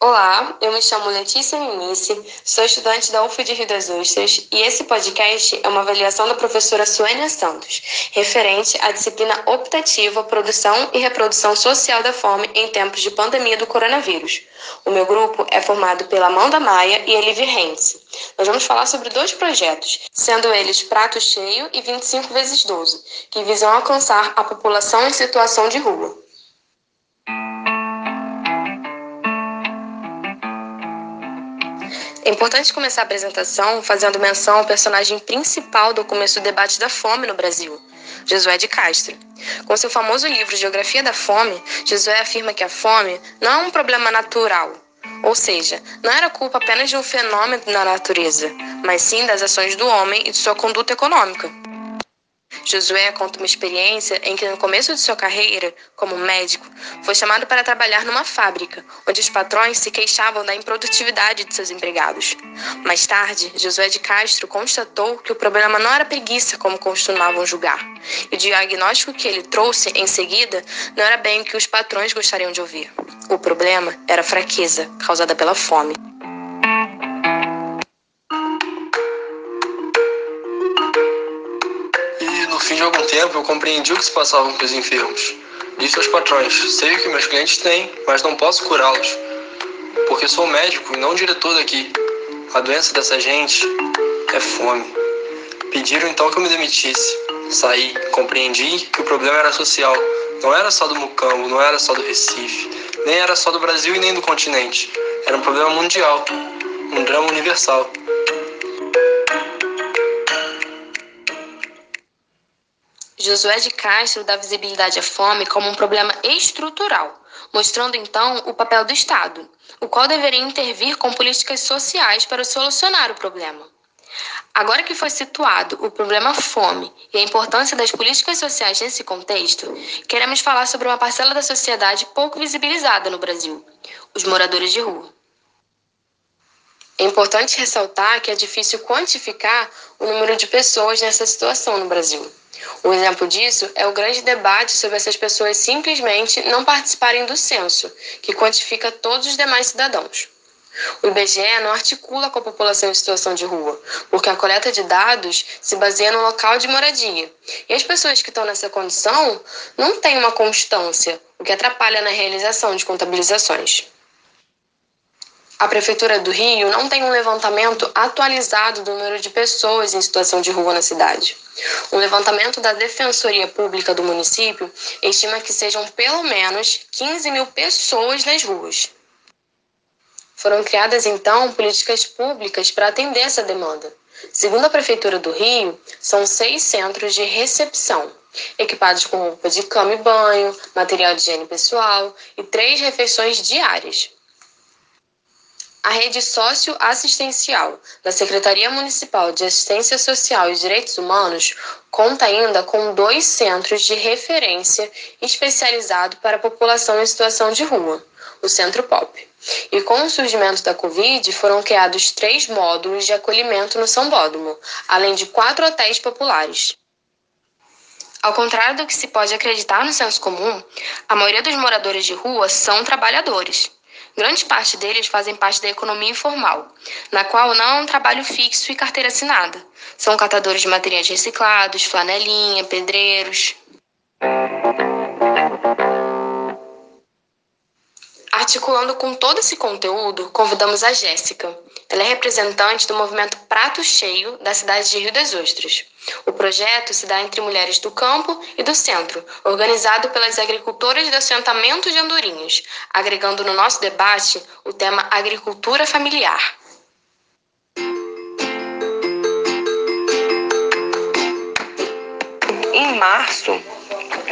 Olá, eu me chamo Letícia Minici, sou estudante da UF de Rio das Ostras e esse podcast é uma avaliação da professora Suênia Santos, referente à disciplina optativa Produção e Reprodução Social da Fome em tempos de pandemia do coronavírus. O meu grupo é formado pela Amanda Maia e Elive Hentz. Nós vamos falar sobre dois projetos, sendo eles Prato Cheio e 25 vezes 12, que visam alcançar a população em situação de rua. É importante começar a apresentação fazendo menção ao personagem principal do começo do debate da fome no Brasil, Josué de Castro. Com seu famoso livro Geografia da Fome, Josué afirma que a fome não é um problema natural, ou seja, não era culpa apenas de um fenômeno na natureza, mas sim das ações do homem e de sua conduta econômica. Josué conta uma experiência em que, no começo de sua carreira como médico, foi chamado para trabalhar numa fábrica, onde os patrões se queixavam da improdutividade de seus empregados. Mais tarde, Josué de Castro constatou que o problema não era preguiça, como costumavam julgar, e o diagnóstico que ele trouxe em seguida não era bem o que os patrões gostariam de ouvir. O problema era a fraqueza causada pela fome. De algum tempo, eu compreendi o que se passava com os enfermos. Disse aos patrões: Sei o que meus clientes têm, mas não posso curá-los, porque sou médico e não diretor daqui. A doença dessa gente é fome. Pediram então que eu me demitisse. Saí, compreendi que o problema era social. Não era só do Mucambo, não era só do Recife, nem era só do Brasil e nem do continente. Era um problema mundial, um drama universal. Josué de Castro dá visibilidade à fome como um problema estrutural, mostrando então o papel do Estado, o qual deveria intervir com políticas sociais para solucionar o problema. Agora que foi situado o problema fome e a importância das políticas sociais nesse contexto, queremos falar sobre uma parcela da sociedade pouco visibilizada no Brasil: os moradores de rua. É importante ressaltar que é difícil quantificar o número de pessoas nessa situação no Brasil. Um exemplo disso é o grande debate sobre essas pessoas simplesmente não participarem do censo, que quantifica todos os demais cidadãos. O IBGE não articula com a população em situação de rua, porque a coleta de dados se baseia no local de moradia. E as pessoas que estão nessa condição não têm uma constância, o que atrapalha na realização de contabilizações. A Prefeitura do Rio não tem um levantamento atualizado do número de pessoas em situação de rua na cidade. Um levantamento da Defensoria Pública do município estima que sejam pelo menos 15 mil pessoas nas ruas. Foram criadas, então, políticas públicas para atender essa demanda. Segundo a Prefeitura do Rio, são seis centros de recepção, equipados com roupa de cama e banho, material de higiene pessoal e três refeições diárias. A rede socioassistencial da Secretaria Municipal de Assistência Social e Direitos Humanos conta ainda com dois centros de referência especializado para a população em situação de rua, o Centro POP. E com o surgimento da Covid, foram criados três módulos de acolhimento no São Bódromo, além de quatro hotéis populares. Ao contrário do que se pode acreditar no senso comum, a maioria dos moradores de rua são trabalhadores. Grande parte deles fazem parte da economia informal, na qual não há um trabalho fixo e carteira assinada. São catadores de materiais reciclados, flanelinha, pedreiros. Articulando com todo esse conteúdo, convidamos a Jéssica. Ela é representante do movimento Prato Cheio da cidade de Rio das Ostras. O projeto se dá entre mulheres do campo e do centro, organizado pelas agricultoras do assentamento de Andorinhas, agregando no nosso debate o tema agricultura familiar. Em março,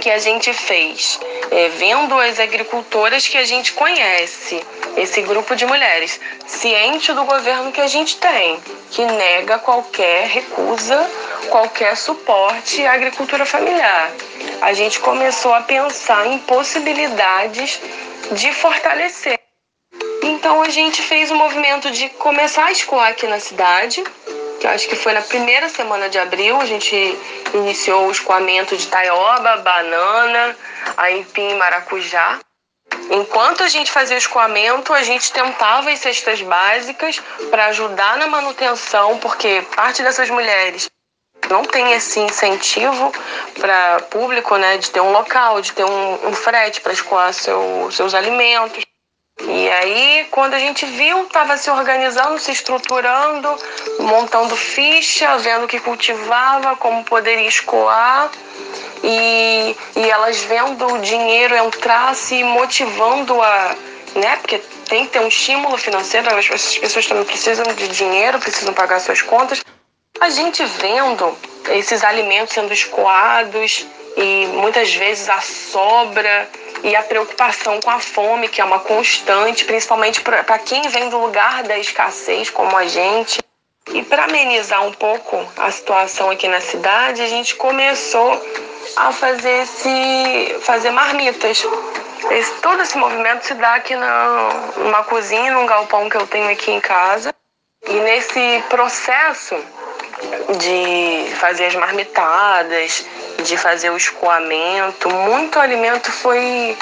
que a gente fez? É, vendo as agricultoras que a gente conhece, esse grupo de mulheres, ciente do governo que a gente tem, que nega qualquer recusa qualquer suporte à agricultura familiar. A gente começou a pensar em possibilidades de fortalecer. Então a gente fez o um movimento de começar a escoar aqui na cidade, que acho que foi na primeira semana de abril, a gente iniciou o escoamento de taioba, banana, aipim e maracujá. Enquanto a gente fazia o escoamento, a gente tentava as cestas básicas para ajudar na manutenção, porque parte dessas mulheres não tem esse incentivo para público, né, de ter um local, de ter um, um frete para escoar seu, seus alimentos. E aí, quando a gente viu, estava se organizando, se estruturando, montando ficha, vendo o que cultivava, como poderia escoar. E, e elas vendo o dinheiro entrar, se motivando a. Né? Porque tem que ter um estímulo financeiro, as pessoas também precisam de dinheiro, precisam pagar suas contas. A gente vendo esses alimentos sendo escoados e muitas vezes a sobra e a preocupação com a fome, que é uma constante, principalmente para quem vem do lugar da escassez, como a gente. E para amenizar um pouco a situação aqui na cidade, a gente começou a fazer esse fazer marmitas. Esse, todo esse movimento se dá aqui na, numa cozinha, num galpão que eu tenho aqui em casa. E nesse processo de fazer as marmitadas, de fazer o escoamento. Muito alimento foi,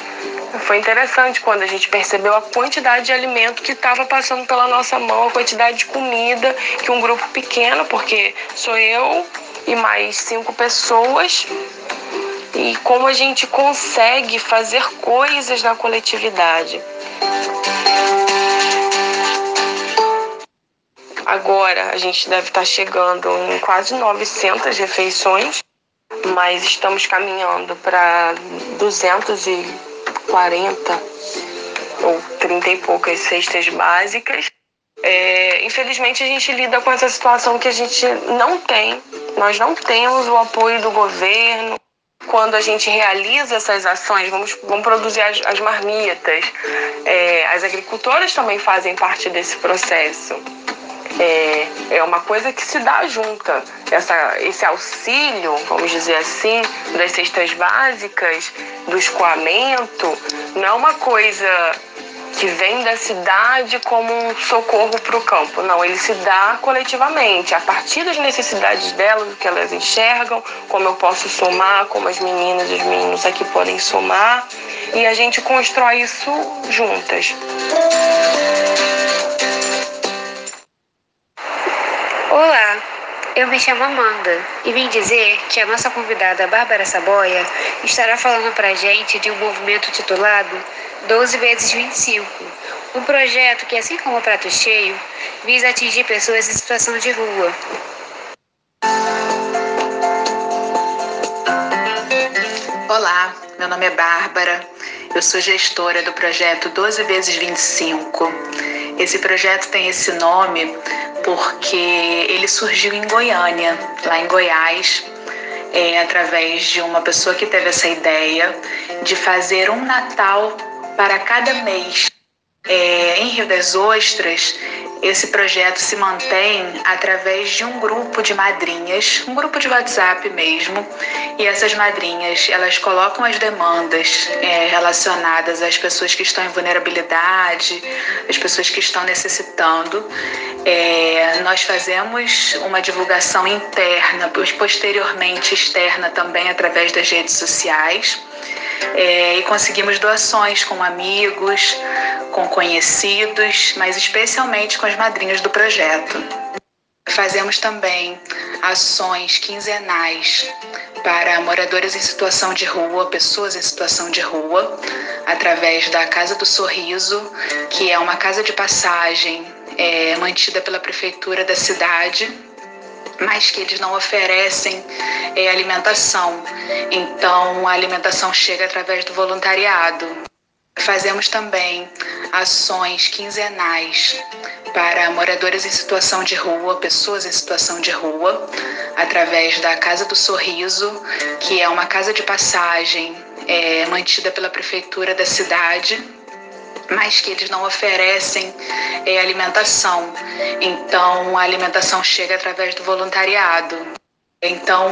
foi interessante quando a gente percebeu a quantidade de alimento que estava passando pela nossa mão, a quantidade de comida que um grupo pequeno, porque sou eu e mais cinco pessoas, e como a gente consegue fazer coisas na coletividade. Agora a gente deve estar chegando em quase 900 refeições, mas estamos caminhando para 240 ou 30 e poucas cestas básicas. É, infelizmente a gente lida com essa situação que a gente não tem, nós não temos o apoio do governo. Quando a gente realiza essas ações, vamos, vamos produzir as, as marmitas. É, as agricultoras também fazem parte desse processo é, é uma coisa que se dá junta. Essa, esse auxílio, vamos dizer assim, das cestas básicas, do escoamento, não é uma coisa que vem da cidade como um socorro para o campo. Não, ele se dá coletivamente, a partir das necessidades delas, o que elas enxergam, como eu posso somar, como as meninas e os meninos aqui podem somar, e a gente constrói isso juntas. Eu me chamo Amanda e vim dizer que a nossa convidada Bárbara Saboia estará falando para a gente de um movimento titulado 12 vezes 25, um projeto que, assim como o Prato Cheio, visa atingir pessoas em situação de rua. Olá, meu nome é Bárbara, eu sou gestora do projeto 12 vezes 25. Esse projeto tem esse nome porque ele surgiu em Goiânia, lá em Goiás, é, através de uma pessoa que teve essa ideia de fazer um Natal para cada mês. É, em Rio das Ostras, esse projeto se mantém através de um grupo de madrinhas, um grupo de WhatsApp mesmo, e essas madrinhas elas colocam as demandas é, relacionadas às pessoas que estão em vulnerabilidade, as pessoas que estão necessitando. É, nós fazemos uma divulgação interna, posteriormente externa também através das redes sociais é, e conseguimos doações com amigos, com conhecidos, mas especialmente com as madrinhas do projeto. Fazemos também ações quinzenais para moradores em situação de rua, pessoas em situação de rua, através da Casa do Sorriso, que é uma casa de passagem é, mantida pela prefeitura da cidade mas que eles não oferecem é, alimentação. Então, a alimentação chega através do voluntariado. Fazemos também ações quinzenais para moradores em situação de rua, pessoas em situação de rua, através da Casa do Sorriso, que é uma casa de passagem é, mantida pela prefeitura da cidade mas que eles não oferecem é, alimentação. Então, a alimentação chega através do voluntariado. Então,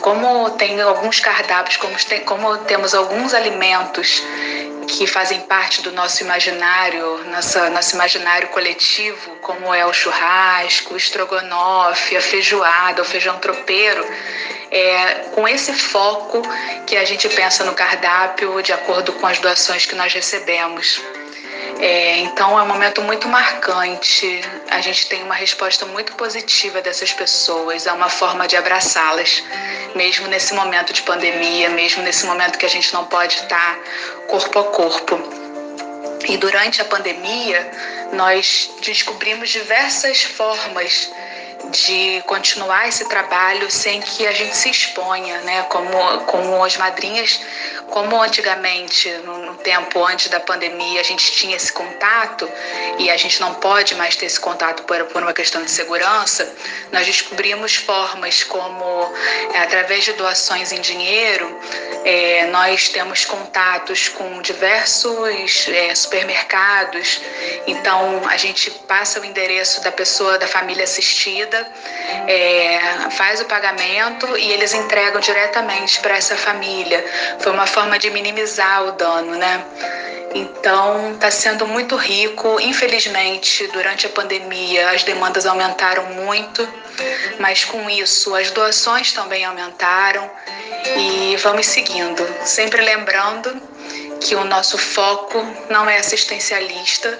como tem alguns cardápios, como, tem, como temos alguns alimentos que fazem parte do nosso imaginário, nossa, nosso imaginário coletivo, como é o churrasco, o estrogonofe, a feijoada, o feijão tropeiro, é com esse foco que a gente pensa no cardápio de acordo com as doações que nós recebemos. É, então é um momento muito marcante. A gente tem uma resposta muito positiva dessas pessoas, é uma forma de abraçá-las, mesmo nesse momento de pandemia, mesmo nesse momento que a gente não pode estar corpo a corpo. E durante a pandemia, nós descobrimos diversas formas de continuar esse trabalho sem que a gente se exponha, né? Como, como as madrinhas, como antigamente, no, tempo antes da pandemia, a gente tinha esse contato e a gente não pode mais ter esse contato por, por uma questão de segurança, nós descobrimos formas como, é, através de doações em dinheiro, é, nós temos contatos com diversos é, supermercados, então a gente passa o endereço da pessoa, da família assistida, é, faz o pagamento e eles entregam diretamente para essa família. Foi uma forma de minimizar o dano, né? Então, está sendo muito rico. Infelizmente, durante a pandemia, as demandas aumentaram muito, mas com isso, as doações também aumentaram. E vamos seguindo, sempre lembrando que o nosso foco não é assistencialista,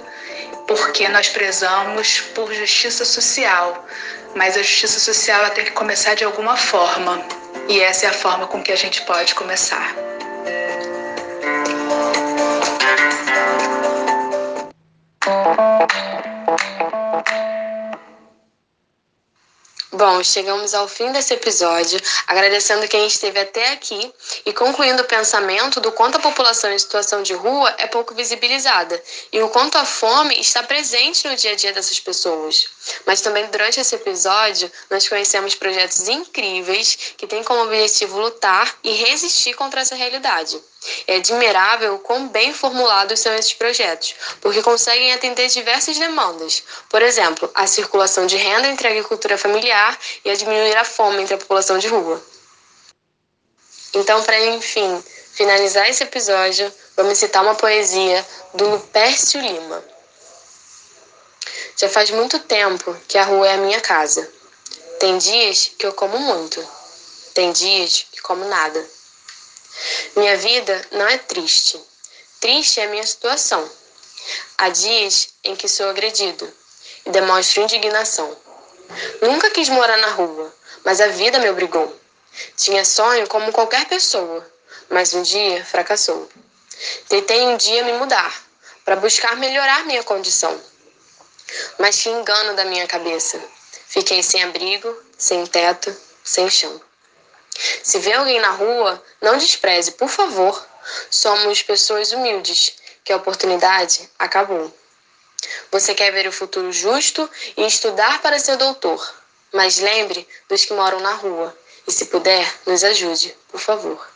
porque nós prezamos por justiça social, mas a justiça social tem que começar de alguma forma, e essa é a forma com que a gente pode começar. Bom, chegamos ao fim desse episódio, agradecendo quem esteve até aqui e concluindo o pensamento do quanto a população em situação de rua é pouco visibilizada e o quanto a fome está presente no dia a dia dessas pessoas. Mas também durante esse episódio, nós conhecemos projetos incríveis que têm como objetivo lutar e resistir contra essa realidade. É admirável o quão bem formulados são esses projetos, porque conseguem atender diversas demandas. Por exemplo, a circulação de renda entre a agricultura familiar e a diminuir a fome entre a população de rua. Então, para enfim finalizar esse episódio, vamos citar uma poesia do Lupércio Lima. Já faz muito tempo que a rua é a minha casa. Tem dias que eu como muito, tem dias que como nada. Minha vida não é triste. Triste é a minha situação. Há dias em que sou agredido e demonstro indignação. Nunca quis morar na rua, mas a vida me obrigou. Tinha sonho como qualquer pessoa, mas um dia fracassou. Tentei um dia me mudar para buscar melhorar minha condição. Mas que engano da minha cabeça. Fiquei sem abrigo, sem teto, sem chão. Se vê alguém na rua, não despreze, por favor. Somos pessoas humildes, que a oportunidade acabou. Você quer ver o futuro justo e estudar para ser doutor. Mas lembre dos que moram na rua e, se puder, nos ajude, por favor.